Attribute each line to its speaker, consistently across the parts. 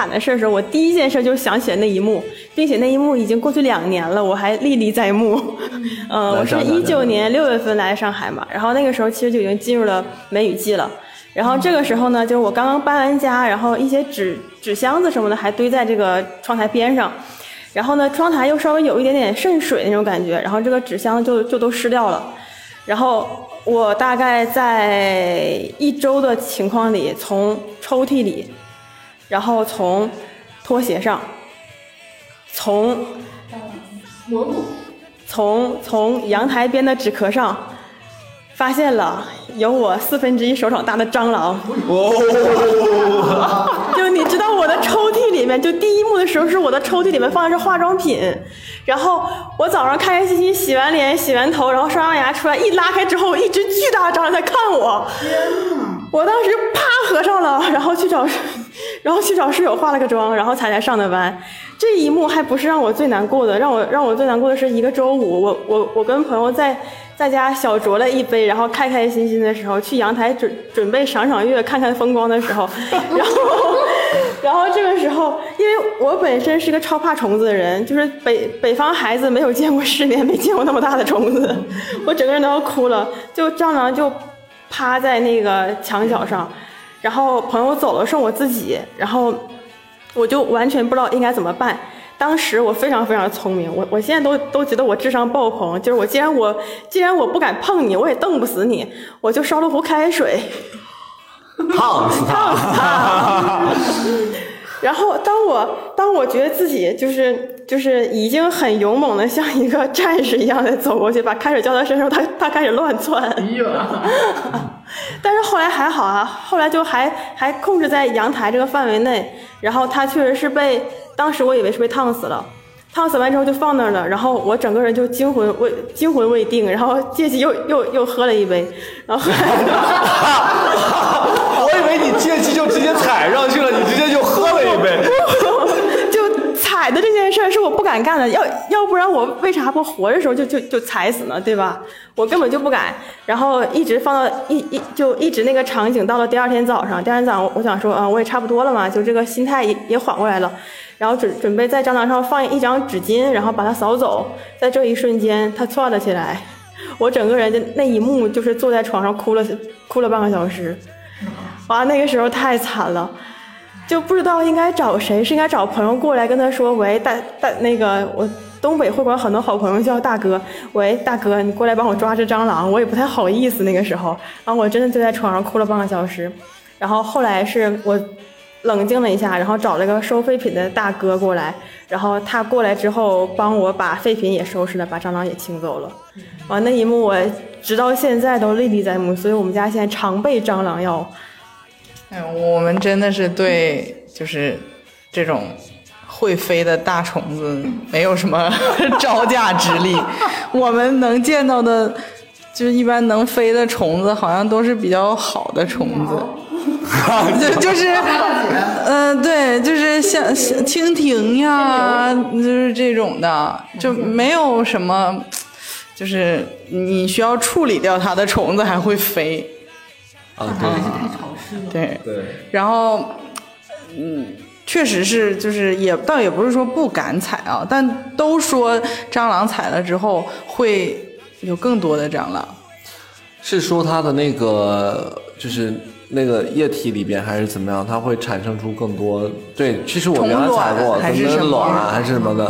Speaker 1: 惨的事的时候，我第一件事就想起了那一幕，并且那一幕已经过去两年了，我还历历在目。嗯，我是一九年六月份来上海嘛，然后那个时候其实就已经进入了梅雨季了。然后这个时候呢，就是我刚刚搬完家，然后一些纸纸箱子什么的还堆在这个窗台边上，然后呢，窗台又稍微有一点点渗水那种感觉，然后这个纸箱就就都湿掉了，然后。我大概在一周的情况里，从抽屉里，然后从拖鞋上，从从从阳台边的纸壳上，发现了有我四分之一手掌大的蟑螂。就你知道我的抽屉里面，就第一幕的时候是我的抽屉里面放的是化妆品。然后我早上开开心心洗完脸、洗完头，然后刷完牙出来，一拉开之后，一只巨大的蟑螂在看我。天我当时啪合上了，然后去找，然后去找室友化了个妆，然后才来上的班。这一幕还不是让我最难过的，让我让我最难过的是一个周五，我我我跟朋友在在家小酌了一杯，然后开开心心的时候，去阳台准准备赏赏月、看看风光的时候，然后。然后这个时候，因为我本身是个超怕虫子的人，就是北北方孩子没有见过世面，没见过那么大的虫子，我整个人都要哭了。就蟑螂就趴在那个墙角上，然后朋友走了，剩我自己，然后我就完全不知道应该怎么办。当时我非常非常聪明，我我现在都都觉得我智商爆棚，就是我既然我既然我不敢碰你，我也瞪不死你，我就烧了壶开水。
Speaker 2: 烫死他！
Speaker 1: 然后当我当我觉得自己就是就是已经很勇猛的像一个战士一样的走过去，把开水浇到身上，他他开始乱窜。但是后来还好啊，后来就还还控制在阳台这个范围内。然后他确实是被当时我以为是被烫死了，烫死完之后就放那儿了。然后我整个人就惊魂未惊魂未定，然后借机又又又喝了一杯，然后。
Speaker 2: 我以为你借机就直接踩上去了，你直接就。
Speaker 1: 的这件事是我不敢干的，要要不然我为啥不活着时候就就就踩死呢？对吧？我根本就不敢。然后一直放到一一就一直那个场景到了第二天早上，第二天早上我想说啊，我也差不多了嘛，就这个心态也也缓过来了。然后准准备在蟑螂上放一张纸巾，然后把它扫走。在这一瞬间，它窜了起来，我整个人的那一幕就是坐在床上哭了哭了半个小时。哇，那个时候太惨了，就不知道应该找谁，是应该找朋友过来跟他说，喂，大大那个我东北会馆很多好朋友叫大哥，喂，大哥，你过来帮我抓只蟑螂，我也不太好意思那个时候，然后我真的就在床上哭了半个小时，然后后来是我冷静了一下，然后找了个收废品的大哥过来，然后他过来之后帮我把废品也收拾了，把蟑螂也清走了，完，那一幕我直到现在都历历在目，所以我们家现在常备蟑螂药。
Speaker 3: 哎，我们真的是对，就是这种会飞的大虫子没有什么 招架之力。我们能见到的，就是一般能飞的虫子，好像都是比较好的虫子。就就是，嗯，对，就是像蜻蜓呀，就是这种的，就没有什么，就是你需要处理掉它的虫子还会飞。
Speaker 2: 啊，对。
Speaker 3: 对对，然后，嗯，确实是，就是也倒也不是说不敢踩啊，但都说蟑螂踩了之后会有更多的蟑螂，
Speaker 2: 是说它的那个就是那个液体里边还是怎么样，它会产生出更多？对，其实我原来踩过，
Speaker 3: 还是
Speaker 2: 卵还是什么的，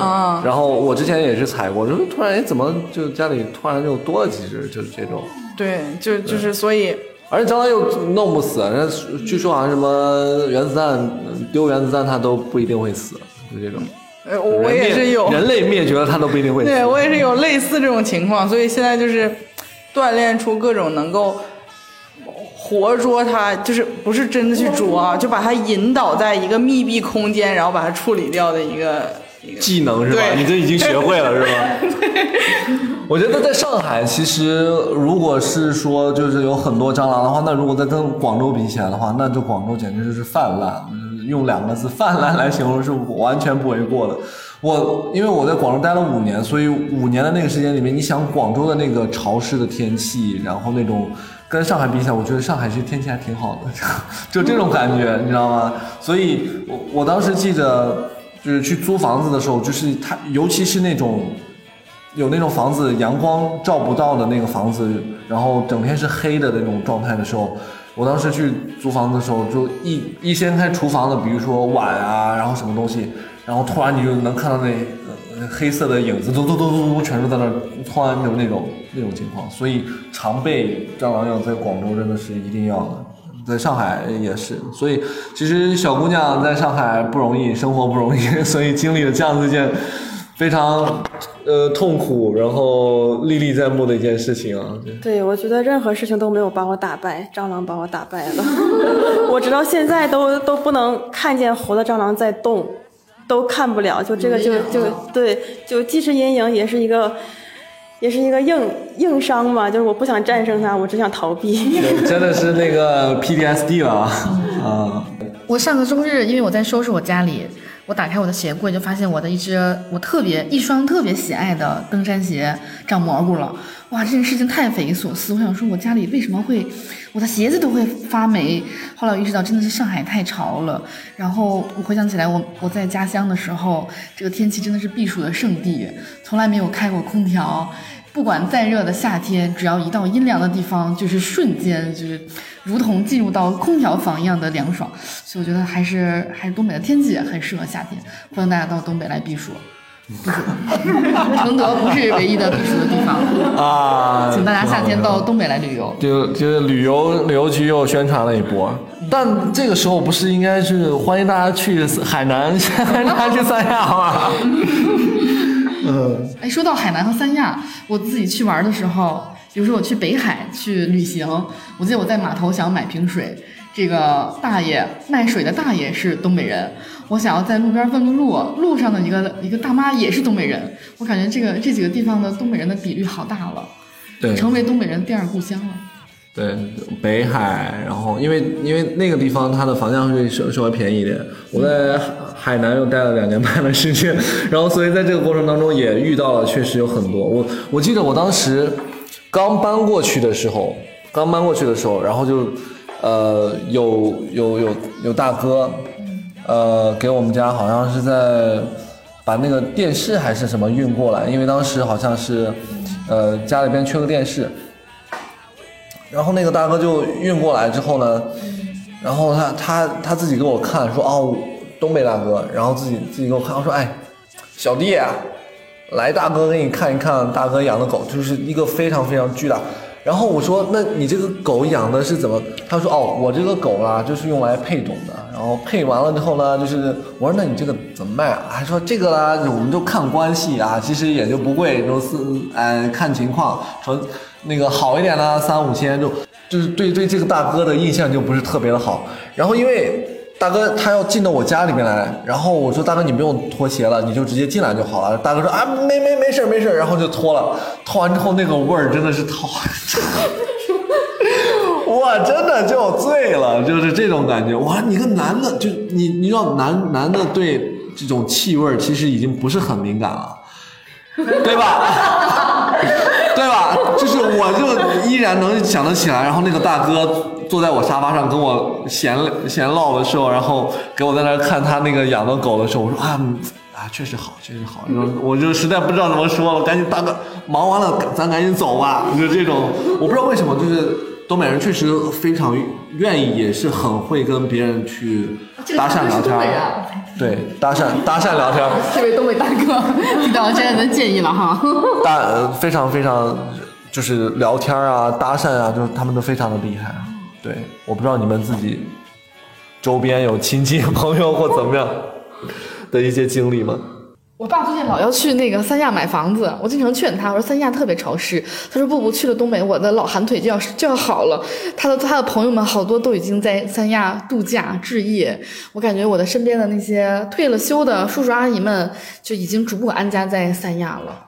Speaker 2: 然后我之前也是踩过，就是突然哎怎么就家里突然就多了几只，就是这种。
Speaker 3: 对，就就是所以。
Speaker 2: 而且蟑螂又弄不死，人家据说好像什么原子弹丢原子弹它都不一定会死，就这种。
Speaker 3: 呃，我也是有
Speaker 2: 人类灭绝了它都不一定会死。
Speaker 3: 对我也是有类似这种情况，所以现在就是锻炼出各种能够活捉它，就是不是真的去捉啊，就把它引导在一个密闭空间，然后把它处理掉的一个
Speaker 2: 技能是吧？你这已经学会了是吧？我觉得在上海，其实如果是说就是有很多蟑螂的话，那如果再跟广州比起来的话，那就广州简直就是泛滥，用两个字“泛滥”来形容是完全不为过的。我因为我在广州待了五年，所以五年的那个时间里面，你想广州的那个潮湿的天气，然后那种跟上海比起来，我觉得上海其实天气还挺好的，就这种感觉，你知道吗？所以我我当时记着，就是去租房子的时候，就是它，尤其是那种有那种房子阳光照不到的那个房子，然后整天是黑的那种状态的时候，我当时去租房子的时候，就一一掀开厨房的，比如说碗啊，然后什么东西，然后突然你就能看到那。黑色的影子，咚咚咚咚咚，全都在那，突然就那种那种情况，所以常备蟑螂药在广州真的是一定要的，在上海也是，所以其实小姑娘在上海不容易，生活不容易，所以经历了这样子一件非常呃痛苦，然后历历在目的一件事情啊。
Speaker 1: 对，我觉得任何事情都没有把我打败，蟑螂把我打败了，我直到现在都都不能看见活的蟑螂在动。都看不了，就这个就就对，就既是阴影，也是一个，也是一个硬硬伤嘛。就是我不想战胜它，我只想逃避。
Speaker 2: 真的是那个 PTSD 了啊！
Speaker 4: 我上个周日，因为我在收拾我家里。我打开我的鞋柜，就发现我的一只我特别一双特别喜爱的登山鞋长蘑菇了。哇，这件事情太匪夷所思。我想说，我家里为什么会我的鞋子都会发霉？后来我意识到，真的是上海太潮了。然后我回想起来，我我在家乡的时候，这个天气真的是避暑的圣地，从来没有开过空调。不管再热的夏天，只要一到阴凉的地方，就是瞬间就是如同进入到空调房一样的凉爽。所以我觉得还是还是东北的天气很适合夏天，欢迎大家到东北来避暑。不是承德不是唯一的避暑的地方
Speaker 2: 啊，
Speaker 4: 请大家夏天到东北来旅游。
Speaker 2: 就就是旅游旅游局又宣传了一波，但这个时候不是应该是欢迎大家去海南，欢迎大家去三亚吗？
Speaker 4: 嗯，哎，说到海南和三亚，我自己去玩的时候，比如说我去北海去旅行，我记得我在码头想买瓶水，这个大爷卖水的大爷是东北人，我想要在路边问个路，路上的一个一个大妈也是东北人，我感觉这个这几个地方的东北人的比率好大了，
Speaker 2: 对，
Speaker 4: 成为东北人第二故乡了。
Speaker 2: 对，北海，然后因为因为那个地方它的房价会稍稍微便宜一点，我在海南又待了两年半的时间，然后所以在这个过程当中也遇到了确实有很多，我我记得我当时刚搬过去的时候，刚搬过去的时候，然后就呃有有有有大哥，呃给我们家好像是在把那个电视还是什么运过来，因为当时好像是呃家里边缺个电视。然后那个大哥就运过来之后呢，然后他他他自己给我看说哦，东北大哥，然后自己自己给我看，我说哎，小弟啊，来大哥给你看一看，大哥养的狗就是一个非常非常巨大。然后我说那你这个狗养的是怎么？他说哦，我这个狗啦就是用来配种的，然后配完了之后呢，就是我说那你这个怎么卖啊？还说这个啦，我们就看关系啊，其实也就不贵，都是哎看情况说。那个好一点的三五千就就是对对这个大哥的印象就不是特别的好。然后因为大哥他要进到我家里面来，然后我说大哥你不用脱鞋了，你就直接进来就好了。大哥说啊没没没事没事，然后就脱了。脱完之后那个味儿真的是套，哇真的就醉了，就是这种感觉。哇你个男的就你你知道男男的对这种气味其实已经不是很敏感了，对吧？对吧？就是我就依然能想得起来，然后那个大哥坐在我沙发上跟我闲闲唠的时候，然后给我在那看他那个养的狗的时候，我说啊啊，确实好，确实好。我就实在不知道怎么说了，赶紧大哥忙完了，咱赶紧走吧。就这种，我不知道为什么，就是东北人确实非常愿意，也是很会跟别人去搭讪聊天。对，搭讪搭讪聊天。
Speaker 4: 这位东北大哥，听到现在的建议了哈。
Speaker 2: 大非常非常，就是聊天啊，搭讪啊，就是他们都非常的厉害。对，我不知道你们自己周边有亲戚 朋友或怎么样的一些经历吗？
Speaker 4: 我爸最近老要去那个三亚买房子，我经常劝他，我说三亚特别潮湿，他说不不，去了东北，我的老寒腿就要就要好了。他的他的朋友们好多都已经在三亚度假置业，我感觉我的身边的那些退了休的叔叔阿姨们就已经逐步安家在三亚了。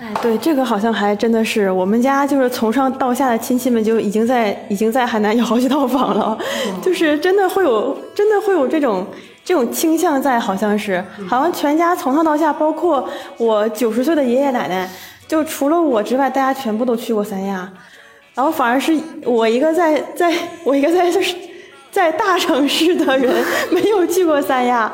Speaker 1: 哎，对，这个好像还真的是，我们家就是从上到下的亲戚们就已经在已经在海南有好几套房了，就是真的会有真的会有这种。这种倾向在好像是，好像全家从上到下，包括我九十岁的爷爷奶奶，就除了我之外，大家全部都去过三亚。然后反而是我一个在 在我一个在就是在大城市的人没有去过三亚。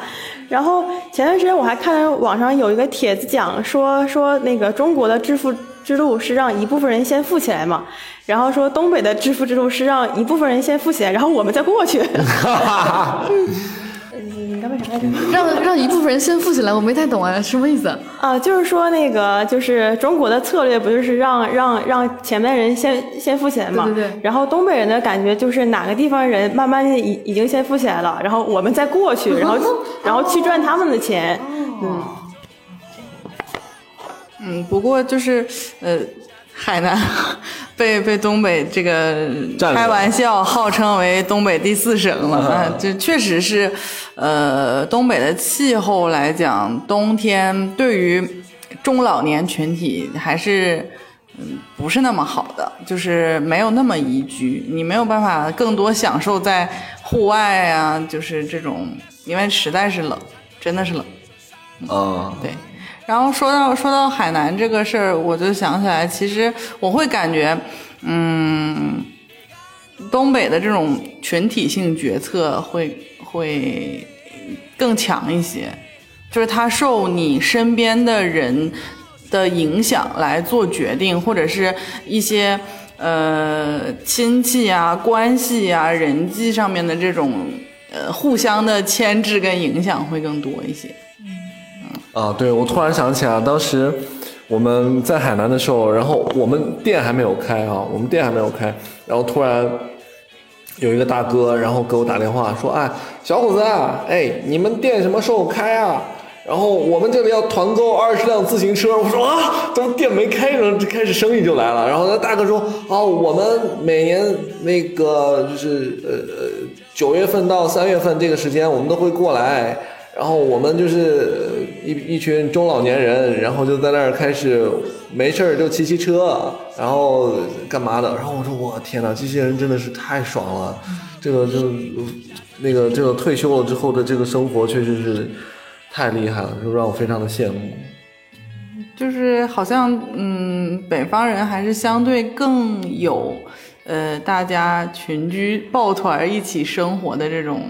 Speaker 1: 然后前段时间我还看网上有一个帖子讲说说那个中国的致富之路是让一部分人先富起来嘛，然后说东北的致富之路是让一部分人先富起来，然后我们再过去。你刚为啥来着？
Speaker 4: 让让一部分人先富起来，我没太懂啊，什么意思？
Speaker 1: 啊，就是说那个，就是中国的策略不就是让让让前面人先先富起来嘛？
Speaker 4: 对对对
Speaker 1: 然后东北人的感觉就是哪个地方人慢慢的已已经先富起来了，然后我们再过去，然后然后去赚他们的钱。嗯，
Speaker 3: 嗯，不过就是呃，海南被被东北这个开玩笑号称为东北第四省了，啊，这确实是，呃，东北的气候来讲，冬天对于中老年群体还是。嗯，不是那么好的，就是没有那么宜居，你没有办法更多享受在户外啊，就是这种，因为实在是冷，真的是冷。
Speaker 2: 嗯，
Speaker 3: 对，然后说到说到海南这个事儿，我就想起来，其实我会感觉，嗯，东北的这种群体性决策会会更强一些，就是他受你身边的人的影响来做决定，或者是一些呃亲戚啊、关系啊、人际上面的这种呃互相的牵制跟影响会更多一些。
Speaker 2: 啊，对，我突然想起来，当时我们在海南的时候，然后我们店还没有开啊，我们店还没有开，然后突然有一个大哥，然后给我打电话说，哎，小伙子，哎，你们店什么时候开啊？然后我们这里要团购二十辆自行车，我说啊，怎么店没开呢？这开始生意就来了。然后那大哥说，哦，我们每年那个就是呃呃九月份到三月份这个时间，我们都会过来。然后我们就是呃一一群中老年人，然后就在那儿开始没事儿就骑骑车，然后干嘛的。然后我说我天哪，这些人真的是太爽了，这个就那个这个退休了之后的这个生活确实是太厉害了，就让我非常的羡慕。
Speaker 3: 就是好像，嗯，北方人还是相对更有，呃，大家群居抱团一起生活的这种，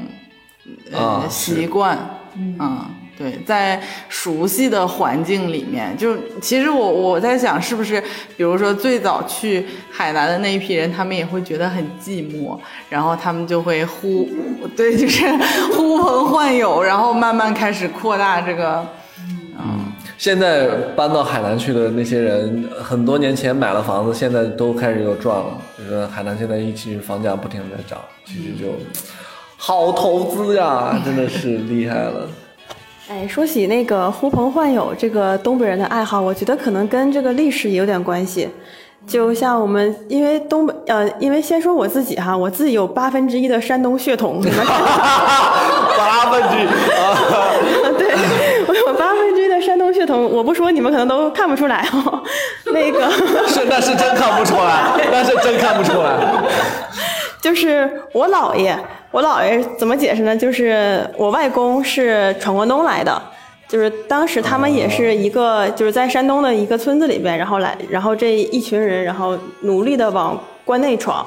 Speaker 3: 呃，
Speaker 2: 啊
Speaker 3: 习惯，嗯，对，在熟悉的环境里面，就其实我我在想，是不是比如说最早去海南的那一批人，他们也会觉得很寂寞，然后他们就会呼，对，就是呼朋唤友，然后慢慢开始扩大这个，
Speaker 2: 现在搬到海南去的那些人，很多年前买了房子，现在都开始又赚了。就是海南现在一起房价不停的在涨，其实就好投资呀，真的是厉害了。
Speaker 1: 哎，说起那个呼朋唤友这个东北人的爱好，我觉得可能跟这个历史也有点关系。就像我们，因为东北，呃，因为先说我自己哈，我自己有八分之一的山东血统，你们看，
Speaker 2: 八分之一啊，
Speaker 1: 对我有八分之一的山东血统，我不说你们可能都看不出来哦。那个
Speaker 2: 是那是真看不出来，那是真看不出来。
Speaker 1: 就是我姥爷，我姥爷怎么解释呢？就是我外公是闯关东来的，就是当时他们也是一个，就是在山东的一个村子里边，然后来，然后这一群人，然后努力的往关内闯。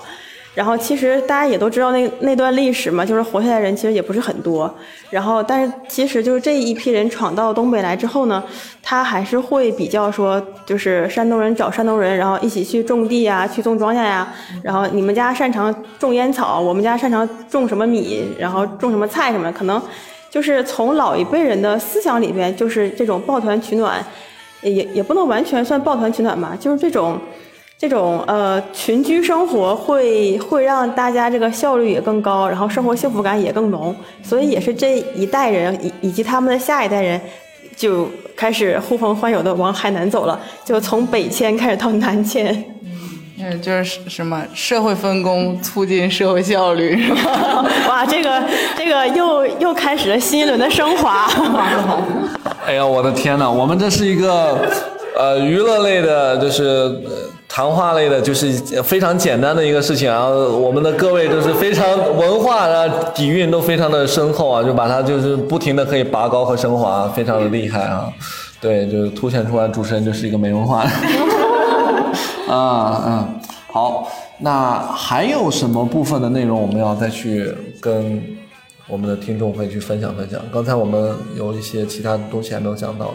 Speaker 1: 然后其实大家也都知道那那段历史嘛，就是活下来人其实也不是很多。然后但是其实就是这一批人闯到东北来之后呢，他还是会比较说，就是山东人找山东人，然后一起去种地呀，去种庄稼呀。然后你们家擅长种烟草，我们家擅长种什么米，然后种什么菜什么，可能就是从老一辈人的思想里边，就是这种抱团取暖，也也不能完全算抱团取暖吧，就是这种。这种呃群居生活会会让大家这个效率也更高，然后生活幸福感也更浓，所以也是这一代人以以及他们的下一代人就开始呼朋唤友的往海南走了，就从北迁开始到南迁。
Speaker 3: 嗯，就是什么社会分工促进社会效率，是吧？
Speaker 1: 哇，这个这个又又开始了新一轮的升华。
Speaker 2: 哎呀，我的天呐！我们这是一个呃娱乐类的，就是呃谈话类的，就是非常简单的一个事情啊。我们的各位都是非常文化啊底蕴都非常的深厚啊，就把它就是不停的可以拔高和升华，非常的厉害啊。对，就是凸显出来主持人就是一个没文化的。啊嗯，好，那还有什么部分的内容我们要再去跟我们的听众会去分享分享？刚才我们有一些其他的东西还没有讲到的。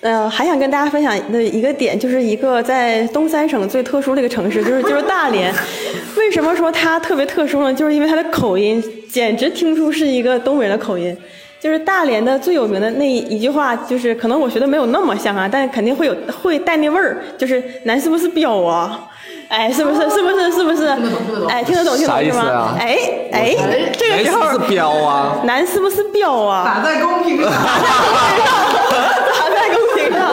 Speaker 1: 呃，还想跟大家分享的一个点，就是一个在东三省最特殊的一个城市，就是就是大连。为什么说它特别特殊呢？就是因为它的口音简直听出是一个东北人的口音。就是大连的最有名的那一句话，就是可能我学的没有那么像啊，但肯定会有会带那味儿，就是男是不是彪啊？哎，是不是？是不是？是不是？哎，听得懂，听得懂是吗？
Speaker 2: 啊
Speaker 1: 哎哎，这个时候
Speaker 2: 男是不是彪啊？
Speaker 1: 男是不是彪啊？
Speaker 3: 打在公屏上。
Speaker 1: 打在公屏上。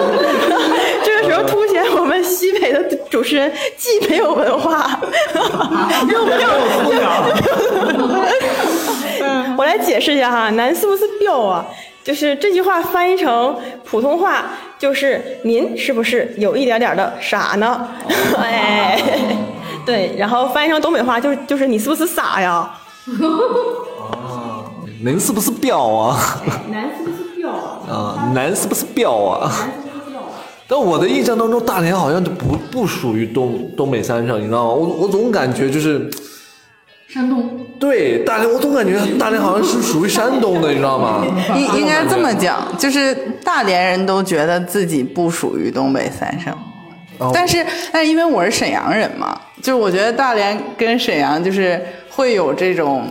Speaker 1: 这个时候凸显我们西北的主持人既没有文化，又没有我来解释一下哈，男是不是彪啊？就是这句话翻译成普通话，就是您是不是有一点点的傻呢？哎，对，然后翻译成东北话就是就是你是不是傻呀？
Speaker 2: 您是不是彪啊？
Speaker 1: 男是不是彪啊？
Speaker 2: 啊，男是不是彪啊？但我的印象当中，大连好像就不不属于东东北三省，你知道吗？我我总感觉就是
Speaker 4: 山东。
Speaker 2: 对大连，我总感觉大连好像是属于山东的，你知道吗？
Speaker 3: 应应该这么讲，就是大连人都觉得自己不属于东北三省，
Speaker 2: 哦。
Speaker 3: 但是但是因为我是沈阳人嘛，就是我觉得大连跟沈阳就是会有这种，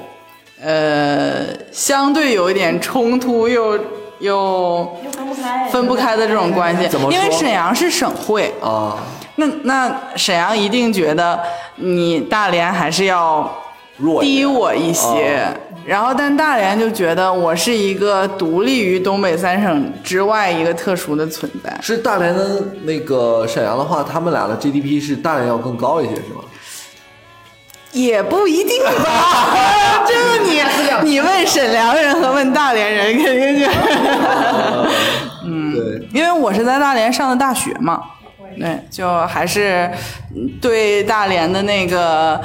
Speaker 3: 呃，相对有一点冲突又又
Speaker 1: 分不开
Speaker 3: 分不开的这种关系。因为沈阳是省会，
Speaker 2: 啊，
Speaker 3: 那那沈阳一定觉得你大连还是要
Speaker 2: 弱
Speaker 3: 低我一些，然后但大连就觉得我是一个独立于东北三省之外一个特殊的存在。
Speaker 2: 是大连的那个沈阳的话，他们俩的 GDP 是大连要更高一些，是吗？
Speaker 3: 也不一定吧，这个你你问沈阳人和问大连人肯定是，
Speaker 2: 嗯，对，
Speaker 3: 因为我是在大连上的大学嘛，对，就还是嗯对大连的那个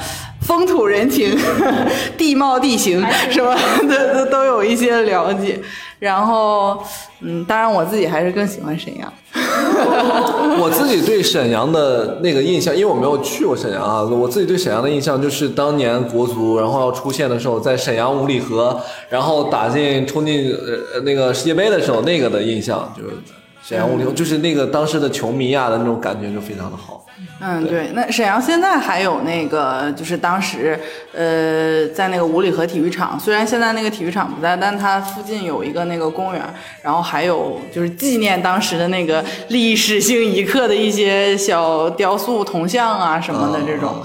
Speaker 3: 风土人情、地貌地形什么的都都有一些了解。然后，嗯，当然我自己还是更喜欢沈阳。
Speaker 2: 我自己对沈阳的那个印象，因为我没有去过沈阳啊，我自己对沈阳的印象就是当年国足然后要出现的时候，在沈阳五里河，然后打进冲进呃那个世界杯的时候，那个的印象就是沈阳五里河，就是那个当时的球迷啊的那种感觉就非常的好。
Speaker 3: 嗯，对，那沈阳现在还有那个，就是当时，呃，在那个五里河体育场，虽然现在那个体育场不在，但它附近有一个那个公园，然后还有就是纪念当时的那个历史性一刻的一些小雕塑、铜像啊什么的这种。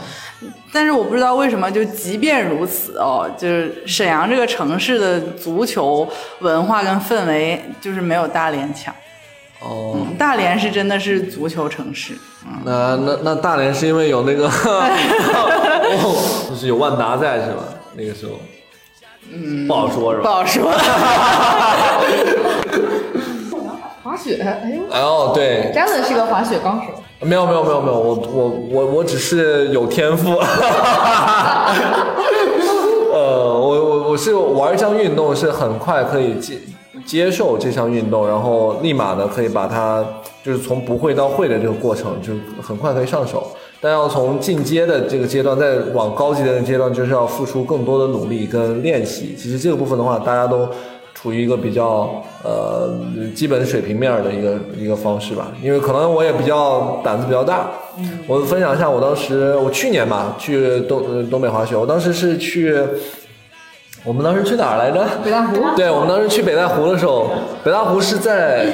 Speaker 3: 但是我不知道为什么，就即便如此哦，就是沈阳这个城市的足球文化跟氛围，就是没有大连强。
Speaker 2: 哦，
Speaker 3: 嗯，大连是真的是足球城市。
Speaker 2: 那那那大连是因为有那个，哦，就是有万达在是吧？那个时候，嗯，不好说是吧？
Speaker 3: 不好说。
Speaker 4: 滑雪，哎呦，
Speaker 2: 哎呦，对，
Speaker 4: 詹文是个滑雪高手。
Speaker 2: 没有没有没有没有，我我我我只是有天赋。呃，我我我是玩一项运动是很快可以接接受这项运动，然后立马的可以把它就是从不会到会的这个过程，就很快可以上手。但要从进阶的这个阶段，再往高级的阶段，就是要付出更多的努力跟练习。其实这个部分的话，大家都处于一个比较呃基本水平面的一个一个方式吧。因为可能我也比较胆子比较大，我分享一下我当时我去年吧去东东北滑雪，我当时是去。我们当时去哪儿来着？
Speaker 4: 北大湖
Speaker 2: 对，我们当时去北大湖的时候，北大湖是在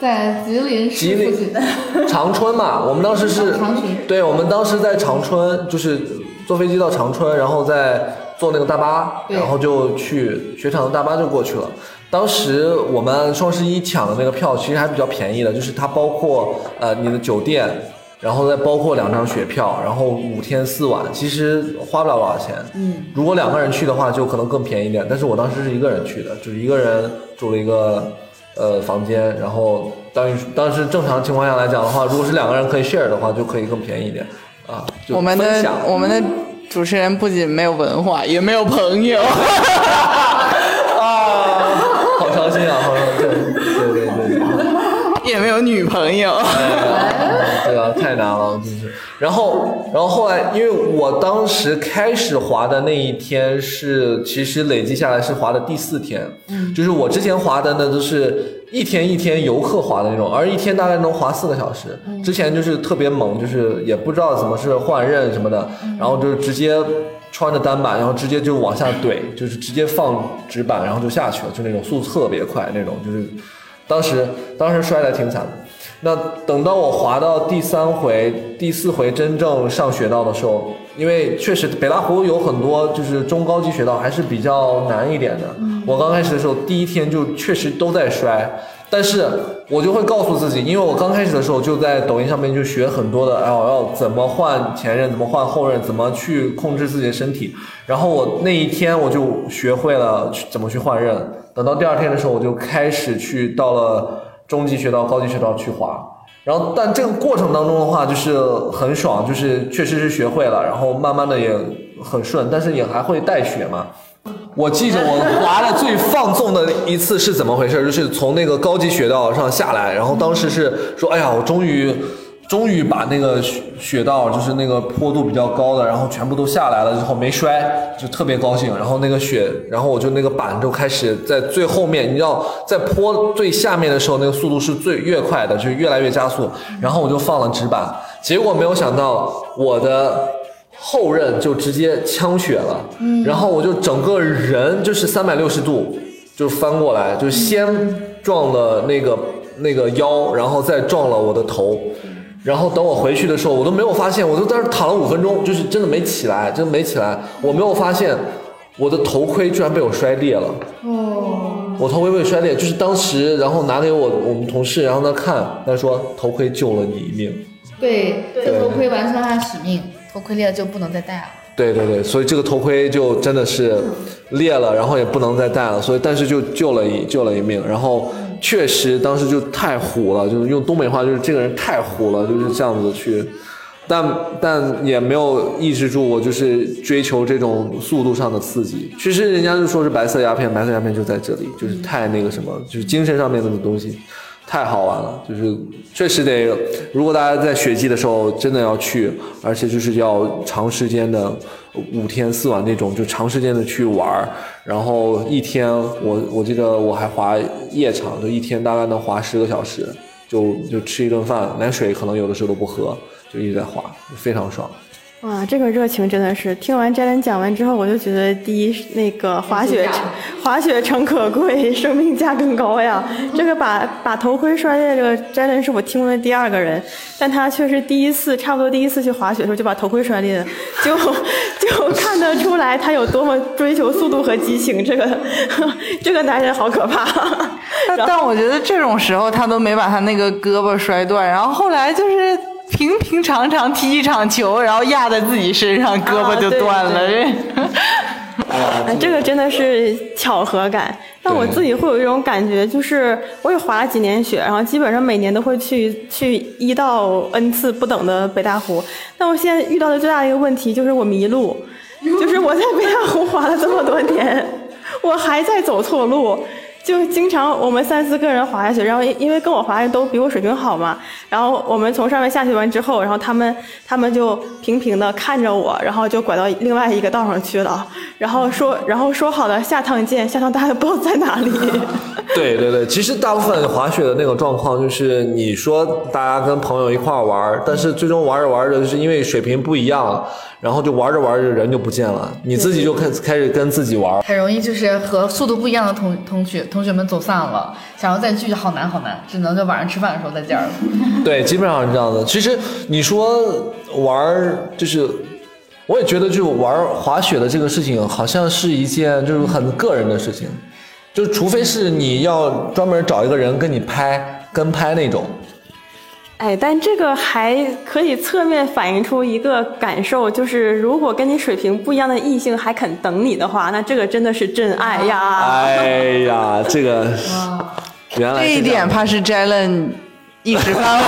Speaker 4: 在吉林
Speaker 2: 吉林
Speaker 4: 市，
Speaker 2: 长春嘛，我们当时是
Speaker 4: 长春，
Speaker 2: 对，我们当时在长春，就是坐飞机到长春，然后再坐那个大巴，然后就去雪场的大巴就过去了。当时我们双十一抢的那个票其实还比较便宜的，就是它包括呃你的酒店，然后再包括两张雪票，然后五天四晚，其实花不了多少钱。嗯，如果两个人去的话，就可能更便宜一点。但是我当时是一个人去的，就是一个人住了一个呃房间，然后当于当时正常情况下来讲的话，如果是两个人可以 share 的话，就可以更便宜一点啊。
Speaker 3: 我们的我们的主持人不仅没有文化，也没有朋友。
Speaker 2: 啊，好伤心啊，好伤心，对对对对。
Speaker 3: 也 也没有女朋友。
Speaker 2: 对啊，太难了，就是。然后，然后后来，因为我当时开始滑的那一天是，其实累计下来是滑的第四天，嗯，就是我之前滑的呢都是一天一天游客滑的那种，而一天大概能滑四个小时。之前就是特别猛，就是也不知道怎么是换刃什么的，然后就直接穿着单板，然后直接就往下怼，就是直接放直板，然后就下去了，就那种速度特别快那种，就是当时当时摔的挺惨的。那等到我滑到第三回、第四回真正上雪道的时候，因为确实北大湖有很多就是中高级雪道还是比较难一点的。我刚开始的时候，第一天就确实都在摔，但是我就会告诉自己，因为我刚开始的时候就在抖音上面就学很多的，哎，我要怎么换前刃，怎么换后刃，怎么去控制自己的身体。然后我那一天我就学会了去怎么去换刃。等到第二天的时候，我就开始去到了。中级雪道、高级雪道去滑，然后但这个过程当中的话，就是很爽，就是确实是学会了，然后慢慢的也很顺，但是也还会带雪嘛。我记着我滑的最放纵的一次是怎么回事，就是从那个高级雪道上下来，然后当时是说，哎呀，我终于。终于把那个雪雪道，就是那个坡度比较高的，然后全部都下来了之后没摔，就特别高兴。然后那个雪，然后我就那个板就开始在最后面，你知道在坡最下面的时候，那个速度是最越快的，就越来越加速。然后我就放了直板，结果没有想到我的后刃就直接枪雪了，嗯然后我就整个人就是三百六十度就翻过来，就先撞了那个那个腰，然后再撞了我的头。然后等我回去的时候，我都没有发现，我都在那躺了五分钟，就是真的没起来，真的没起来。我没有发现我的头盔居然被我摔裂了。哦，我头盔被摔裂，就是当时，然后拿给我我们同事，然后他看，他说头盔救了你一命。
Speaker 4: 对，这头盔完成了他的使命，头盔裂了就不能再戴了。
Speaker 2: 对对对，所以这个头盔就真的是裂了，然后也不能再戴了，所以但是就救了一救了一命，然后。确实，当时就太虎了，就是用东北话，就是这个人太虎了，就是这样子去，但但也没有抑制住我，就是追求这种速度上的刺激。其实人家就说是白色鸦片，白色鸦片就在这里，就是太那个什么，就是精神上面的东西。太好玩了，就是确实得，如果大家在雪季的时候真的要去，而且就是要长时间的五天四晚那种，就长时间的去玩然后一天我我记得我还滑夜场，就一天大概能滑十个小时，就就吃一顿饭，连水可能有的时候都不喝，就一直在滑，非常爽。
Speaker 1: 哇，这个热情真的是！听完摘伦讲完之后，我就觉得第一，那个滑雪，滑雪诚可贵，生命价更高呀。这个把把头盔摔裂，这个摘伦是我听过的第二个人，但他却是第一次，差不多第一次去滑雪的时候就把头盔摔裂，就 就看得出来他有多么追求速度和激情。这个 这个男人好可怕。
Speaker 3: 但我觉得这种时候他都没把他那个胳膊摔断，然后后来就是。平平常常踢一场球，然后压在自己身上，胳膊就断了。
Speaker 1: 哎，这个真的是巧合感。但我自己会有一种感觉，就是我也滑了几年雪，然后基本上每年都会去去一到 n 次不等的北大湖。但我现在遇到的最大的一个问题就是我迷路，就是我在北大湖滑了这么多年，我还在走错路。就经常我们三四个人滑下去，然后因为跟我滑的都比我水平好嘛，然后我们从上面下去完之后，然后他们他们就平平的看着我，然后就拐到另外一个道上去了，然后说然后说好的下趟见，下趟大家不知道在哪里。
Speaker 2: 对对对，其实大部分滑雪的那个状况就是你说大家跟朋友一块玩，但是最终玩着玩着就是因为水平不一样。然后就玩着玩着人就不见了，你自己就开开始跟自己玩，
Speaker 4: 很容易就是和速度不一样的同同学同学们走散了，想要再聚就好难好难，只能就晚上吃饭的时候再见了。
Speaker 2: 对，基本上是这样的。其实你说玩就是，我也觉得就玩滑雪的这个事情，好像是一件就是很个人的事情，就除非是你要专门找一个人跟你拍跟拍那种。
Speaker 1: 哎，但这个还可以侧面反映出一个感受，就是如果跟你水平不一样的异性还肯等你的话，那这个真的是真爱呀！
Speaker 2: 哎呀，这个原来
Speaker 3: 这一点怕是 Jalen 一时半会。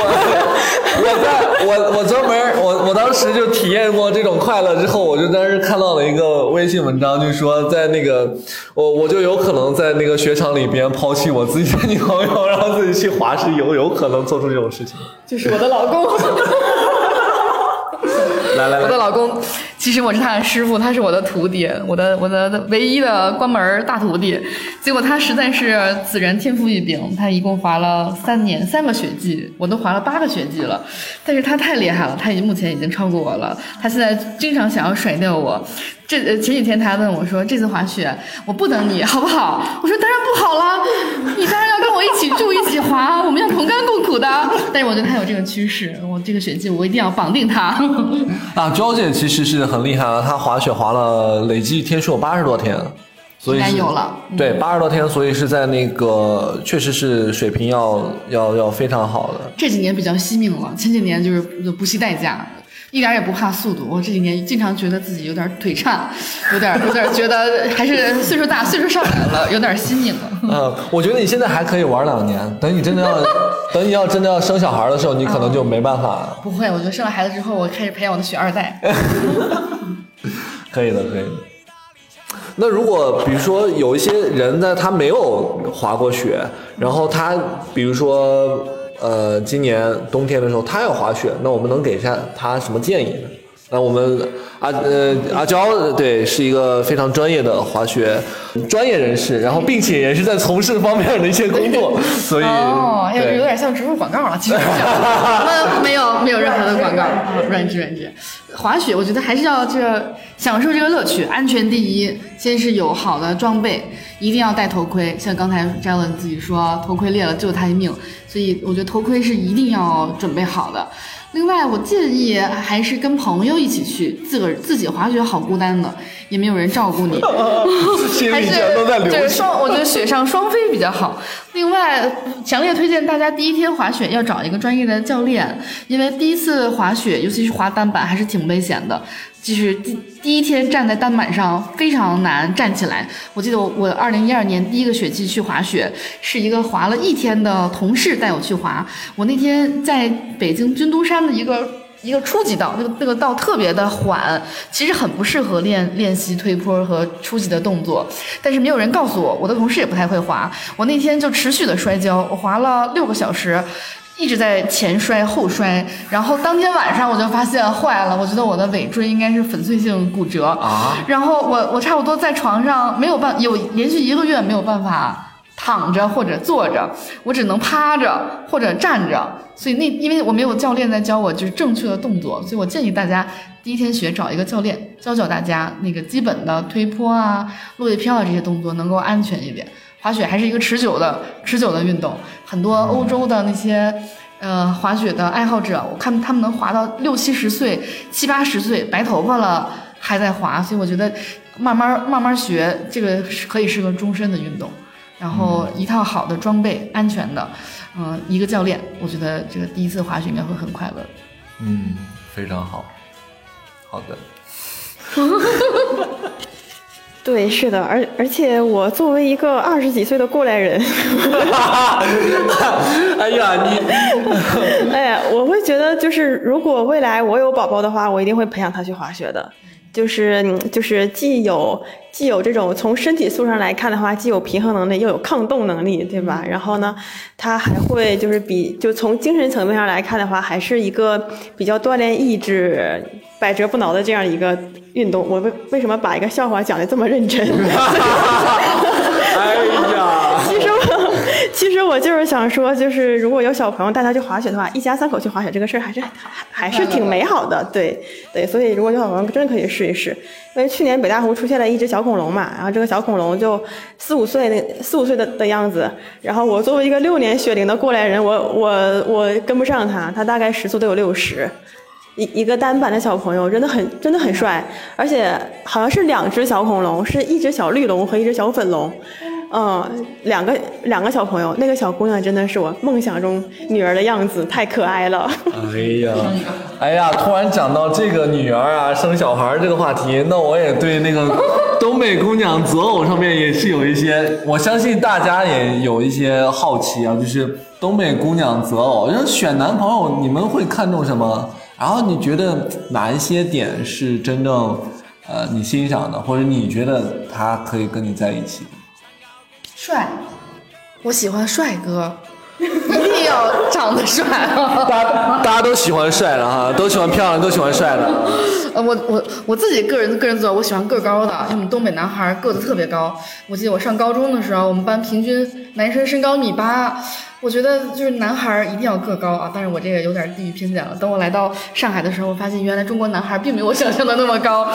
Speaker 2: 我我在我我我我当当时就体验过这种快乐之后，我就当时看到了一个微信文章，就是说在那个我我就有可能在那个雪场里边抛弃我自己的女朋友，然后自己去滑石有有可能做出这种事情。
Speaker 1: 就是我的老公。
Speaker 2: 来来来，
Speaker 4: 我的老公，其实我是他的师傅，他是我的徒弟，我的我的唯一的关门大徒弟。结果他实在是此人天赋异禀，他一共滑了三年三个雪季，我都滑了八个雪季了。但是他太厉害了，他已经目前已经超过我了。他现在经常想要甩掉我。这前几天他还问我说：“这次滑雪我不等你好不好？”我说：“当然不好了，你当然要跟我一起住一起滑，我们要同甘共苦的。”但是我觉得他有这个趋势，我这个雪季我一定要绑定他。
Speaker 2: 啊，娇姐其实是很厉害了，他滑雪滑了累计天数有八十多天，所以
Speaker 4: 应该有了
Speaker 2: 对，八十多天，所以是在那个确实是水平要要要非常好的。
Speaker 4: 这几年比较惜命了，前几年就是不惜代价，一点也不怕速度。我这几年经常觉得自己有点腿颤，有点有点觉得还是岁数大，岁数上来了，有点惜命了。
Speaker 2: 嗯，我觉得你现在还可以玩两年，等你真的要 等你要真的要生小孩的时候，你可能就没办法了。
Speaker 4: 不会，我觉得生了孩子之后，我开始培养我的雪二代。
Speaker 2: 可以的，可以的。那如果比如说有一些人呢，他没有滑过雪，然后他比如说呃今年冬天的时候他要滑雪，那我们能给下他什么建议呢？那我们阿呃阿娇对是一个非常专业的滑雪专业人士，然后并且也是在从事方面的一些工作，所以
Speaker 4: 哦，有有点像植入广告了，其实 没有没有任何的广告，啊软质软质。滑雪我觉得还是要这享受这个乐趣，安全第一，先是有好的装备，一定要戴头盔。像刚才 Jalen 自己说，头盔裂了救他一命，所以我觉得头盔是一定要准备好的。另外，我建议还是跟朋友一起去，自个儿自己滑雪好孤单的，也没有人照顾你。
Speaker 2: 心里
Speaker 4: 还是
Speaker 2: 全都在流
Speaker 4: 就是
Speaker 2: 血。
Speaker 4: 双，我觉得雪上双飞比较好。另外，强烈推荐大家第一天滑雪要找一个专业的教练，因为第一次滑雪，尤其是滑单板，还是挺危险的。就是第第一天站在单板上非常难站起来。我记得我我二零一二年第一个雪季去滑雪，是一个滑了一天的同事带我去滑。我那天在北京军都山的一个一个初级道，那个那个道特别的缓，其实很不适合练练习推坡和初级的动作。但是没有人告诉我，我的同事也不太会滑。我那天就持续的摔跤，我滑了六个小时。一直在前摔后摔，然后当天晚上我就发现坏了，我觉得我的尾椎应该是粉碎性骨折
Speaker 2: 啊
Speaker 4: 然后我我差不多在床上没有办有连续一个月没有办法躺着或者坐着，我只能趴着或者站着。所以那因为我没有教练在教我就是正确的动作，所以我建议大家第一天学找一个教练教教大家那个基本的推坡啊、落叶飘啊这些动作能够安全一点。滑雪还是一个持久的持久的运动，很多欧洲的那些。呃，滑雪的爱好者，我看他们能滑到六七十岁、七八十岁，白头发了还在滑，所以我觉得慢慢慢慢学，这个是可以是个终身的运动。然后一套好的装备，安全的，嗯、一个教练，我觉得这个第一次滑雪应该会很快乐。
Speaker 2: 嗯，非常好，好的。
Speaker 1: 对，是的，而而且我作为一个二十几岁的过来人
Speaker 2: 哎呀，你
Speaker 1: 哎呀，我会觉得就是如果未来我有宝宝的话，我一定会培养他去滑雪的。就是嗯就是既有既有这种从身体素质上来看的话，既有平衡能力，又有抗冻能力，对吧？然后呢，他还会就是比就从精神层面上来看的话，还是一个比较锻炼意志、百折不挠的这样一个运动。我为为什么把一个笑话讲的这么认真？其实我，就是想说，就是如果有小朋友带他去滑雪的话，一家三口去滑雪这个事儿还是还还是挺美好的。对对，所以如果有小朋友真的可以试一试。因为去年北大湖出现了一只小恐龙嘛，然后这个小恐龙就四五岁那四五岁的的样子，然后我作为一个六年雪龄的过来人，我我我跟不上他，他大概时速都有六十。一一个单板的小朋友真的很真的很帅，而且好像是两只小恐龙，是一只小绿龙和一只小粉龙，嗯，两个两个小朋友，那个小姑娘真的是我梦想中女儿的样子，太可爱了。
Speaker 2: 哎呀，哎呀，突然讲到这个女儿啊生小孩儿这个话题，那我也对那个 东北姑娘择偶上面也是有一些，我相信大家也有一些好奇啊，就是东北姑娘择偶，就是选男朋友，你们会看重什么？然后你觉得哪一些点是真正呃你欣赏的，或者你觉得他可以跟你在一起？
Speaker 4: 帅，我喜欢帅哥，一定要长得帅。
Speaker 2: 大家大家都喜欢帅的哈，都喜欢漂亮，都喜欢帅的。
Speaker 4: 呃，我我我自己个人个人做，我喜欢个高的，因为我们东北男孩个子特别高。我记得我上高中的时候，我们班平均男生身高一米八，我觉得就是男孩一定要个高啊。但是我这个有点地域偏见了。等我来到上海的时候，我发现原来中国男孩并没有我想象的那么高，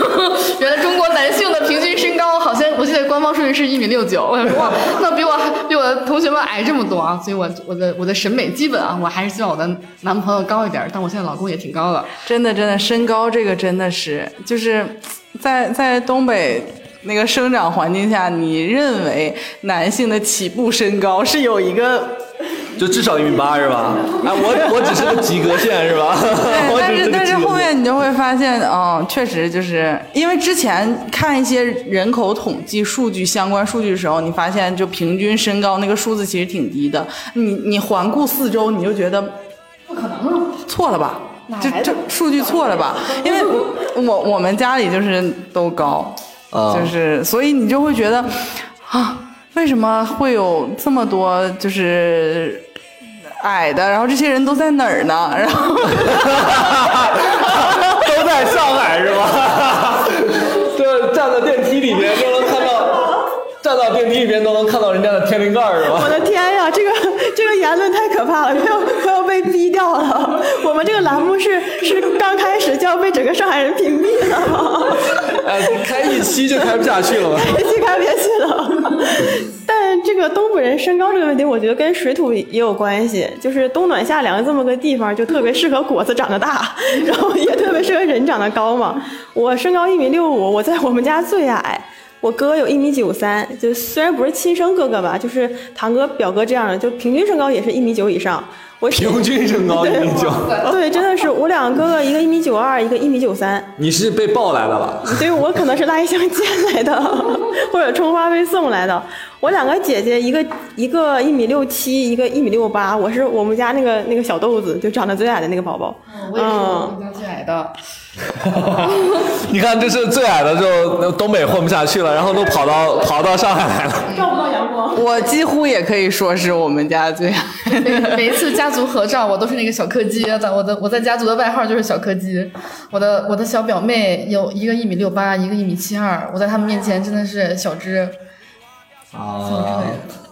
Speaker 4: 原来中国男性的平均身高好像我记得官方数据是一米六九，我想说哇，那比我比我的同学们矮这么多啊。所以我我的我的审美基本啊，我还是希望我的男朋友高一点，但我现在老公也挺高的。
Speaker 3: 真的真的，身高这个真的是就是在在东北那个生长环境下，你认为男性的起步身高是有一个
Speaker 2: 就至少一米八是吧？哎，我 我只是个及格线是吧？
Speaker 3: 对，但是但是后面你就会发现，嗯，确实就是因为之前看一些人口统计数据相关数据的时候，你发现就平均身高那个数字其实挺低的。你你环顾四周，你就觉得
Speaker 4: 不可能啊！
Speaker 3: 错了吧？这这数据错了吧？因为我我我们家里就是都高，
Speaker 2: 啊
Speaker 3: 就是所以你就会觉得啊，为什么会有这么多就是矮的？然后这些人都在哪儿呢？然后
Speaker 2: 都在上海是吧？就站在电梯里面都能看到，站到电梯里面都能看到人家的天灵盖是吧
Speaker 1: 我？的天呀，这个这个言论太可怕了，快要快要被逼掉了。我们这个栏目是是刚开始就要被整个上海人屏蔽了
Speaker 2: 呃？开一期就开不下去了吧？
Speaker 1: 一期开不下去了。但这个东北人身高这个问题，我觉得跟水土也有关系。就是冬暖夏凉这么个地方，就特别适合果子长得大，然后也特别适合人长得高嘛。我身高一米六五，我在我们家最矮。我哥有一米九三，就虽然不是亲生哥哥吧，就是堂哥、表哥这样的，就平均身高也是一米九以上。我
Speaker 2: 平均身高 一米九，
Speaker 1: 对，真的是我两个哥哥，一个一米九二，一个一米九三。
Speaker 2: 你是被抱来的吧？
Speaker 1: 对我可能是拉一箱捡来的，或者充话费送来的。我两个姐姐，一个一个一米六七，一个一米六八。我是我们家那个那个小豆子，就长得最矮的那个宝宝。
Speaker 4: 我也是我们家最矮的。
Speaker 2: 你看，这是最矮的，就东北混不下去了，然后都跑到跑到上海来了。
Speaker 1: 照不到阳光。
Speaker 3: 我几乎也可以说是我们家最矮。
Speaker 4: 每每一次家族合照，我都是那个小柯基。在我的我在家族的外号就是小柯基。我的我的小表妹有一个一米六八，一个一米七二。我在他们面前真的是小只。
Speaker 2: 啊，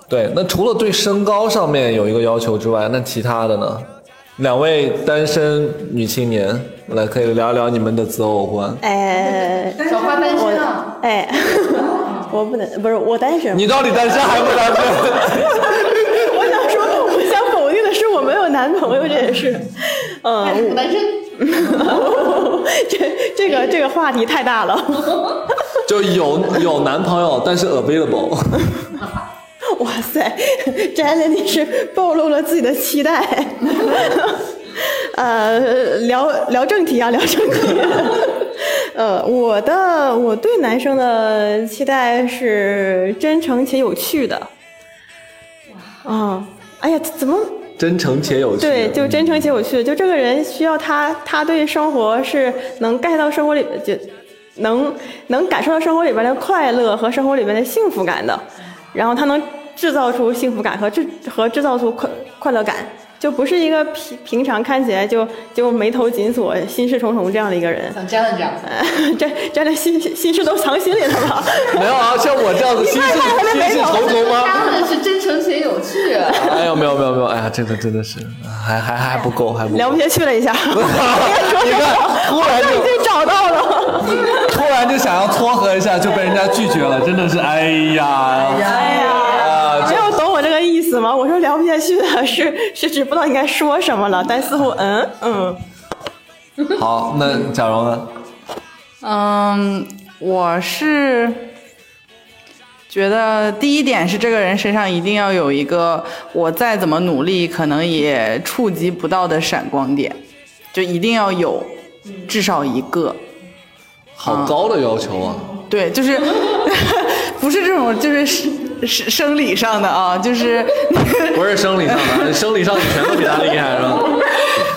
Speaker 2: 对，那除了对身高上面有一个要求之外，那其他的呢？两位单身女青年，来可以聊聊你们的择偶观。
Speaker 1: 哎，
Speaker 4: 小花单身啊？
Speaker 1: 哎，我不能，不是我单身。
Speaker 2: 你到底单身还不单身？
Speaker 1: 我想说，我想否定的是我没有男朋友这件事。嗯，
Speaker 4: 我单身。
Speaker 1: 这这个这个话题太大了。
Speaker 2: 就有有男朋友，但是 available。
Speaker 1: 哇塞，真的你是暴露了自己的期待。呃，聊聊正题啊，聊正题。呃，我的我对男生的期待是真诚且有趣的。啊，哎呀，怎么？
Speaker 2: 真诚且有趣。
Speaker 1: 对，就真诚且有趣。就这个人需要他，他对生活是能 get 到生活里，就能能感受到生活里边的快乐和生活里边的幸福感的。然后他能制造出幸福感和制和制造出快快乐感，就不是一个平平常看起来就就眉头紧锁、心事重重这样的一个人。
Speaker 4: 像 j a 这样。
Speaker 1: 这这的心心事都藏心里了吧？
Speaker 2: 没有啊，像我这样子心事心事重重吗？
Speaker 4: 他们是真诚且有趣。
Speaker 2: 哎呦，没有没有没有，哎呀，这个真的是还还还不够，还不够。
Speaker 1: 聊不下去了一下。
Speaker 2: 你看，突然就
Speaker 1: 已经找到了。
Speaker 2: 突然就想要撮合一下，就被人家拒绝了，真的是，哎呀，
Speaker 1: 哎呀，没有懂我这个意思吗？我说聊不下去了，是 是指不知道应该说什么了，但似乎嗯嗯。
Speaker 2: 好，那贾蓉呢？
Speaker 3: 嗯，我是觉得第一点是这个人身上一定要有一个我再怎么努力可能也触及不到的闪光点，就一定要有至少一个。
Speaker 2: 好高的要求啊！
Speaker 3: 对，就是 不是这种，就是生生理上的啊，就是
Speaker 2: 不是生理上的，生理上你全都比他厉害是吧？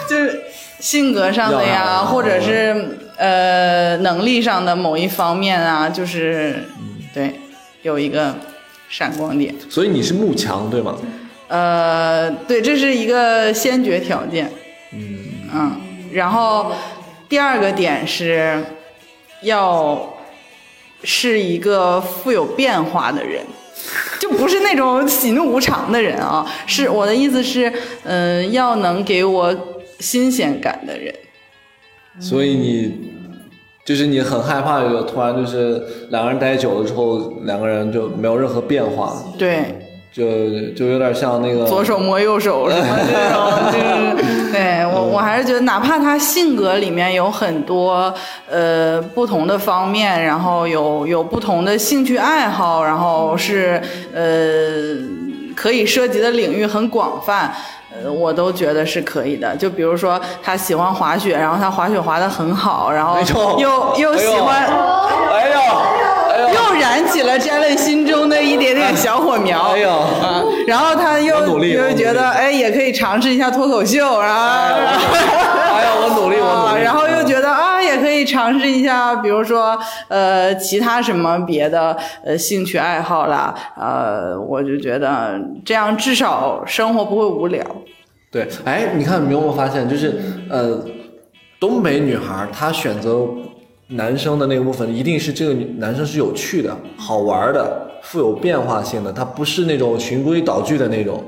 Speaker 3: 就是性格上的呀，或者是呃能力上的某一方面啊，就是对有一个闪光点。
Speaker 2: 所以你是慕强对吗？
Speaker 3: 呃，对，这是一个先决条件。嗯然后第二个点是要是一个富有变化的人。就不是那种喜怒无常的人啊，是我的意思是，嗯、要能给我新鲜感的人。
Speaker 2: 所以你就是你很害怕就突然就是两个人待久了之后，两个人就没有任何变化，
Speaker 3: 对，
Speaker 2: 就就有点像那个
Speaker 3: 左手摸右手什么 这种，就是对我我还是觉得，哪怕他性格里面有很多呃不同的方面，然后有有不同的兴趣爱好，然后是呃可以涉及的领域很广泛。呃，我都觉得是可以的。就比如说，他喜欢滑雪，然后他滑雪滑得很好，然后又又喜欢，
Speaker 2: 哎呦哎呦
Speaker 3: 又燃起了 Jelly 心中的一点点小火苗。
Speaker 2: 哎呦
Speaker 3: 啊，然后他又又觉得哎，也可以尝试一下脱口秀，然后。
Speaker 2: 哎呀，我努力，我努
Speaker 3: 啊，
Speaker 2: 力。
Speaker 3: 然后又觉得啊，也可以尝试一下，比如说呃，其他什么别的呃兴趣爱好啦，呃，我就觉得这样至少生活不会无聊。
Speaker 2: 对，哎，你看，你有没有发现，就是呃，东北女孩她选择男生的那个部分，一定是这个男生是有趣的、好玩的、富有变化性的，他不是那种循规蹈矩的那种。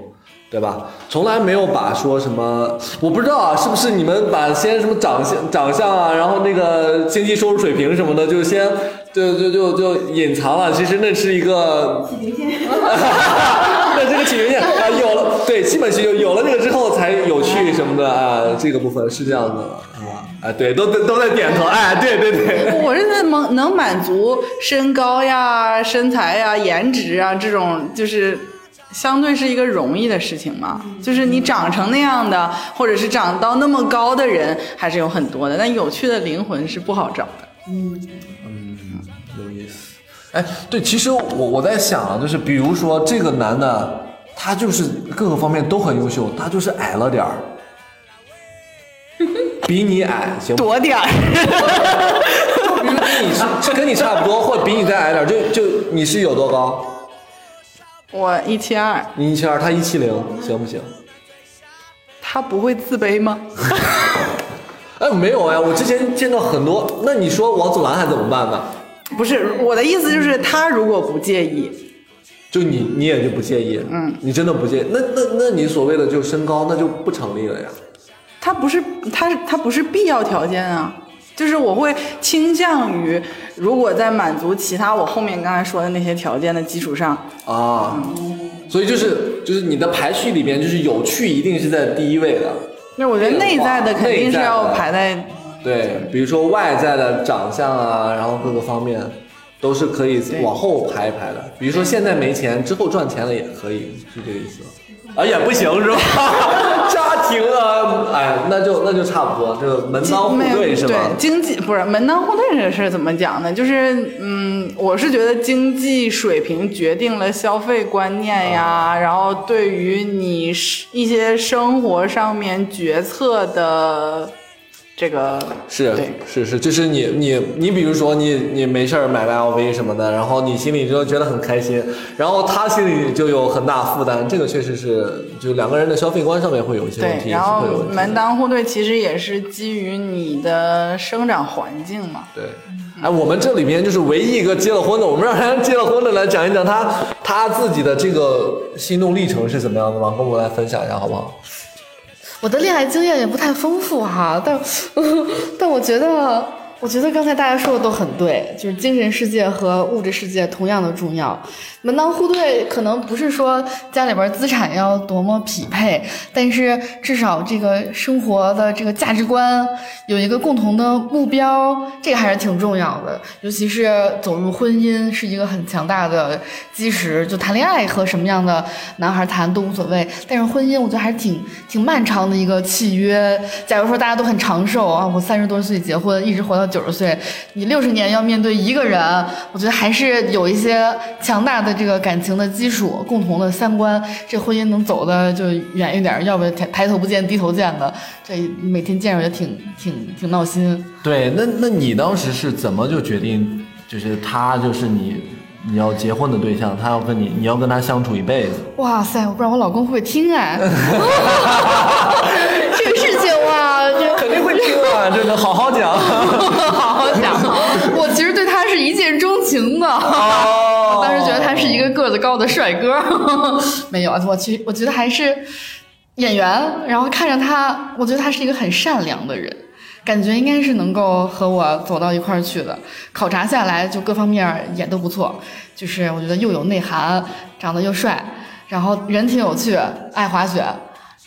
Speaker 2: 对吧？从来没有把说什么，我不知道啊，是不是你们把先什么长相、长相啊，然后那个经济收入水平什么的，就先就就就就隐藏了。其实那是一个那这个起源线啊，有了，对，基本是有有了这个之后才有趣什么的啊，这个部分是这样的啊，啊，对，都都都在点头，哎，对对对，
Speaker 3: 我认为能能满足身高呀、身材呀、颜值啊这种，就是相对是一个容易的事情嘛。就是你长成那样的，或者是长到那么高的人，还是有很多的。但有趣的灵魂是不好找的。
Speaker 2: 嗯嗯有意思。哎，对，其实我我在想啊，就是比如说这个男的，他就是各个方面都很优秀，他就是矮了点儿，比你矮，行不？
Speaker 3: 多点儿，
Speaker 2: 比你是跟你差不多，或者比你再矮点儿，就就你是有多高？
Speaker 3: 我一七二，
Speaker 2: 你一七二，他一七零，行不行？
Speaker 3: 他不会自卑吗？
Speaker 2: 哎，没有哎，我之前见到很多，那你说王祖蓝还怎么办呢？
Speaker 3: 不是，我的意思就是他如果不介意，
Speaker 2: 就你你也就不介意，嗯，你真的不介意，那那那你所谓的就身高，那就不成立了呀。
Speaker 3: 他不是他他不是必要条件啊。就是我会倾向于，如果在满足其他我后面刚才说的那些条件的基础上，
Speaker 2: 啊，所以就是就是你的排序里边，就是有趣一定是在第一位的。
Speaker 3: 那我觉得内在的肯定是要排在
Speaker 2: 对，比如说外在的长相啊，然后各个方面都是可以往后排一排的。比如说现在没钱，之后赚钱了也可以，是这个意思吗？啊，也不行是吧？家庭啊，哎，那就那就差不多，这个门当户
Speaker 3: 对
Speaker 2: 对是吧？
Speaker 3: 经济不是门当户对这事儿怎么讲呢？就是嗯，我是觉得经济水平决定了消费观念呀，然后对于你是一些生活上面决策的这个
Speaker 2: 是是是，就是你你你，比如说你你没事儿买个 LV 什么的，然后你心里就觉得很开心，然后他心里就有很大负担，这个确实是就两个人的消费观上面会有一些问题，
Speaker 3: 对，然后门当户对其实也是基于你的生长环境嘛。
Speaker 2: 对。哎，我们这里边就是唯一一个结了婚的，我们让人结了婚的来讲一讲他他自己的这个心路历程是怎么样的吗？跟我们来分享一下好不好？
Speaker 4: 我的恋爱经验也不太丰富哈，但 但我觉得，我觉得刚才大家说的都很对，就是精神世界和物质世界同样的重要。门当户对可能不是说家里边资产要多么匹配，但是至少这个生活的这个价值观有一个共同的目标，这个还是挺重要的。尤其是走入婚姻是一个很强大的基石，就谈恋爱和什么样的男孩谈都无所谓，但是婚姻我觉得还是挺挺漫长的一个契约。假如说大家都很长寿啊，我三十多岁结婚，一直活到九十岁，你六十年要面对一个人，我觉得还是有一些强大的这个感情的基础，共同的三观，这婚姻能走的就远一点，要不抬抬头不见低头见的，这每天见着也挺挺挺闹心。
Speaker 2: 对，那那你当时是怎么就决定，就是他就是你你要结婚的对象，他要跟你你要跟他相处一辈子？
Speaker 4: 哇塞，我不知道我老公会不会听啊？这个事情哇，这
Speaker 2: 肯定会听啊，这个好好讲。
Speaker 4: 的，
Speaker 2: 哦
Speaker 4: 我当时觉得他是一个个子高的帅哥。没有，我其实我觉得还是演员，然后看着他，我觉得他是一个很善良的人。感觉应该是能够和我走到一块儿去的。考察下来，就各方面也都不错，就是我觉得又有内涵，长得又帅，然后人挺有趣，爱滑雪，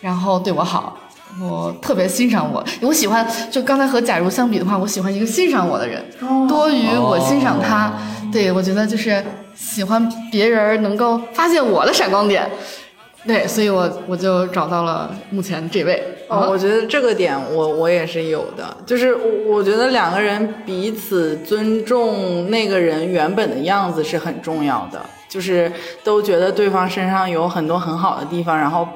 Speaker 4: 然后对我好，我特别欣赏我。我喜欢，就刚才和假如相比的话，我喜欢一个欣赏我的人，多于我欣赏他。对我觉得就是喜欢别人能够发现我的闪光点。对，所以我我就找到了目前这位。
Speaker 3: 哦，我觉得这个点我我也是有的，就是我我觉得两个人彼此尊重那个人原本的样子是很重要的，就是都觉得对方身上有很多很好的地方，然后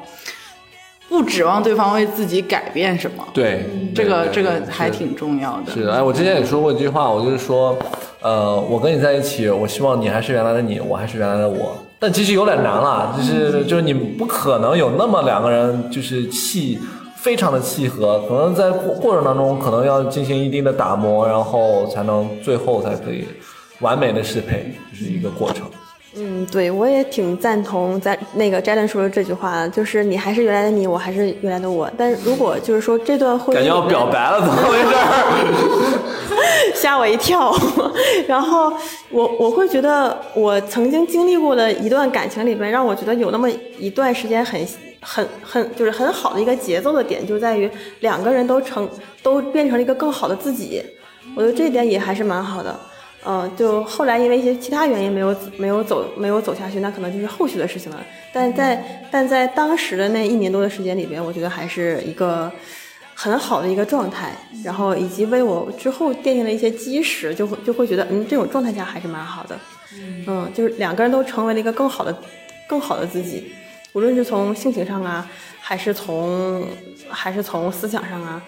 Speaker 3: 不指望对方为自己改变什么。
Speaker 2: 对，
Speaker 3: 这个这个还挺重要的。
Speaker 2: 是，哎，我之前也说过一句话，我就是说，呃，我跟你在一起，我希望你还是原来的你，我还是原来的我。但其实有点难了，就是就是你不可能有那么两个人就是契非常的契合，可能在过过程当中可能要进行一定的打磨，然后才能最后才可以完美的适配，就是一个过程。
Speaker 1: 嗯，对，我也挺赞同在那个 Jalen 说的这句话，就是你还是原来的你，我还是原来的我。但如果就是说这段婚姻
Speaker 2: 感觉要表白了，怎么回事？
Speaker 1: 吓我一跳。然后我我会觉得，我曾经经历过的一段感情里边，让我觉得有那么一段时间很很很就是很好的一个节奏的点，就在于两个人都成都变成了一个更好的自己。我觉得这一点也还是蛮好的。嗯，就后来因为一些其他原因没有没有走没有走下去，那可能就是后续的事情了。但在但在当时的那一年多的时间里边，我觉得还是一个很好的一个状态，然后以及为我之后奠定了一些基石，就会就会觉得嗯，这种状态下还是蛮好的。嗯，就是两个人都成为了一个更好的更好的自己，无论是从性情上啊，还是从还是从思想上啊。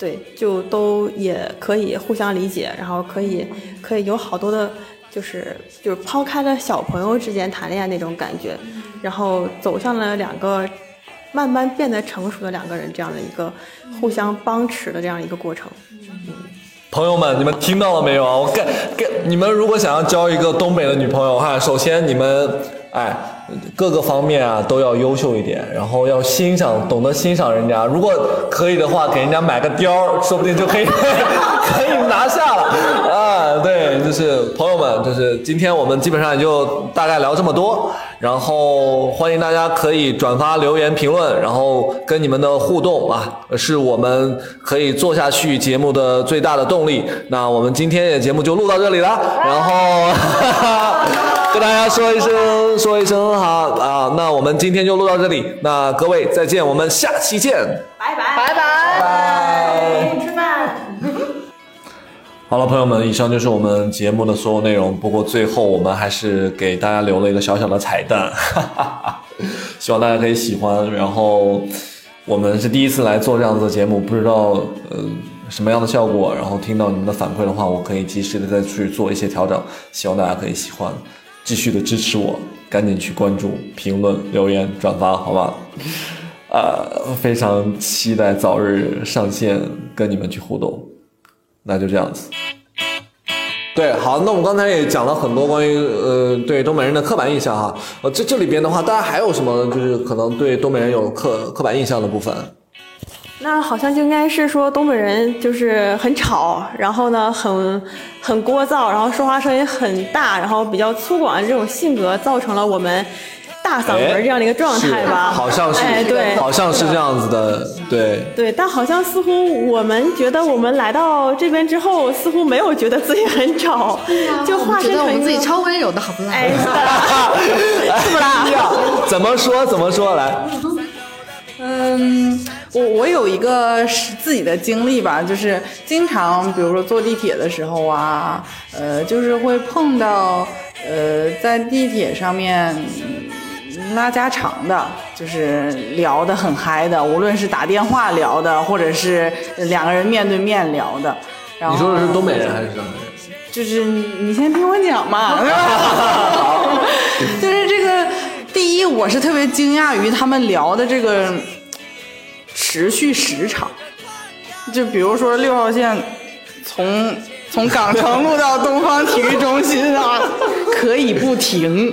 Speaker 1: 对，就都也可以互相理解，然后可以可以有好多的，就是就是抛开了小朋友之间谈恋爱那种感觉，然后走向了两个慢慢变得成熟的两个人这样的一个互相帮持的这样一个过程。
Speaker 2: 朋友们，你们听到了没有啊？我跟跟你们如果想要交一个东北的女朋友哈，首先你们哎各个方面啊都要优秀一点，然后要欣赏，懂得欣赏人家。如果可以的话，给人家买个貂，说不定就可以 可以拿下了。就是朋友们，就是今天我们基本上也就大概聊这么多，然后欢迎大家可以转发、留言、评论，然后跟你们的互动啊，是我们可以做下去节目的最大的动力。那我们今天的节目就录到这里了，然后 跟大家说一声说一声好啊，那我们今天就录到这里，那各位再见，我们下期见。好了，朋友们，以上就是我们节目的所有内容。不过最后我们还是给大家留了一个小小的彩蛋，哈哈哈希望大家可以喜欢。然后我们是第一次来做这样子的节目，不知道呃什么样的效果。然后听到你们的反馈的话，我可以及时的再去做一些调整。希望大家可以喜欢，继续的支持我，赶紧去关注、评论、留言、转发，好吧？呃，非常期待早日上线跟你们去互动。那就这样子。对，好，那我们刚才也讲了很多关于呃对东北人的刻板印象哈，呃这这里边的话，大家还有什么就是可能对东北人有刻刻板印象的部分？
Speaker 1: 那好像就应该是说东北人就是很吵，然后呢很很聒噪，然后说话声音很大，然后比较粗犷，这种性格造成了我们大嗓门这样的一个状态吧？
Speaker 2: 好像是，
Speaker 1: 哎，对，
Speaker 2: 好像是这样子的，对。
Speaker 1: 对，但好像似乎我们觉得我们来到这边之后，似乎没有觉得自己很吵，就化身
Speaker 4: 觉得我
Speaker 1: 成一个
Speaker 4: 们自己超温柔的，好不啦？
Speaker 1: 哎，是 不啦？
Speaker 2: 怎么说？怎么说？来，
Speaker 3: 嗯，我我有一个是自己的经历吧，就是经常比如说坐地铁的时候啊，呃，就是会碰到呃在地铁上面嗯拉家常的，就是聊得很嗨的，无论是打电话聊的，或者是两个人面对面聊的。然后
Speaker 2: 你说的是东北人还是东北人？
Speaker 3: 就是你你先听我讲嘛，对吧？就是这个，第一，我是特别惊讶于他们聊的这个持续时长，就比如说六号线从从港城路到东方体育中心啊，可以不停，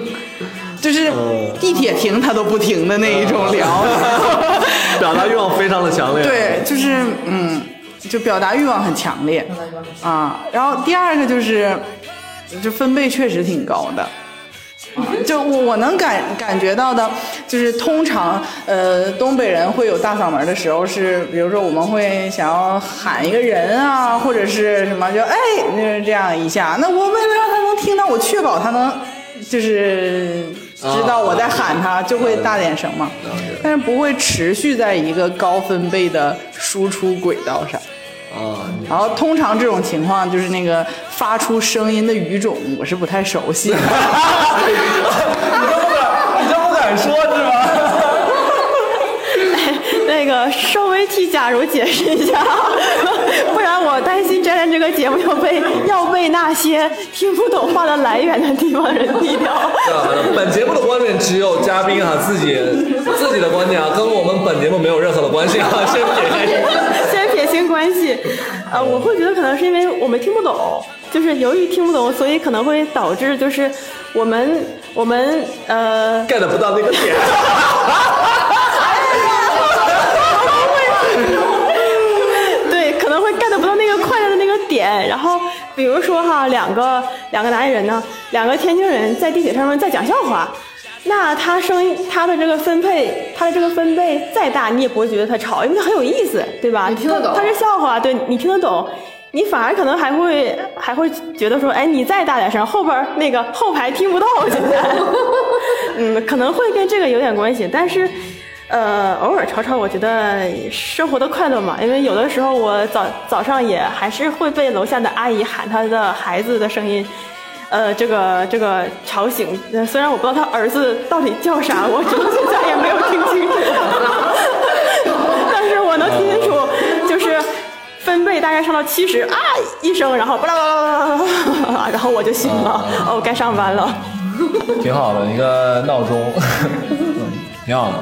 Speaker 3: 就是地铁停他都不停的那一种聊。
Speaker 2: 表达欲望非常的强烈。
Speaker 3: 对，就是嗯，就表达欲望很强烈啊。然后第二个就是，就分贝确实挺高的。啊，就我我能感感觉到的，就是通常呃东北人会有大嗓门的时候是，比如说我们会想要喊一个人啊，或者是什么就哎就是这样一下。那我为了让他能听到，我确保他能就是知道我在喊他，就会大点声嘛。但是不会持续在一个高分贝的输出轨道上。
Speaker 2: 啊，
Speaker 3: 然后通常这种情况就是那个发出声音的语种，我是不太熟悉的。
Speaker 2: 你都不敢，你都不敢说是吧？
Speaker 1: 那个稍微替假如解释一下，不然我担心摘摘这个节目要被要被那些听不懂话的来源的地方人毙掉。
Speaker 2: 只有嘉宾哈自己自己的观点啊，跟我们本节目没有任何的关系啊，先撇开。
Speaker 1: 先撇清关系，呃，我会觉得可能是因为我们听不懂，就是由于听不懂，所以可能会导致就是我们我们呃
Speaker 2: get 不到那个点。
Speaker 1: 对，可能会 get 不到那个快乐的那个点。然后比如说哈，两个两个哪里人呢？两个天津人在地铁上面在讲笑话。那他声音，他的这个分配，他的这个分贝再大，你也不会觉得他吵，因为他很有意思，对吧？
Speaker 4: 你听得懂
Speaker 1: 他是笑话，对你听得懂，你反而可能还会还会觉得说，哎，你再大点声，后边那个后排听不到，现在，嗯，可能会跟这个有点关系，但是。呃，偶尔吵吵，我觉得生活的快乐嘛，因为有的时候我早早上也还是会被楼下的阿姨喊她的孩子的声音，呃，这个这个吵醒。呃虽然我不知道他儿子到底叫啥，我直到现在也没有听清楚，但是我能听清楚，就是分贝大概上到七十啊一声，然后巴拉巴拉巴拉，然后我就醒了，哦，该上班了。
Speaker 2: 挺好的一个闹钟，嗯，挺好的。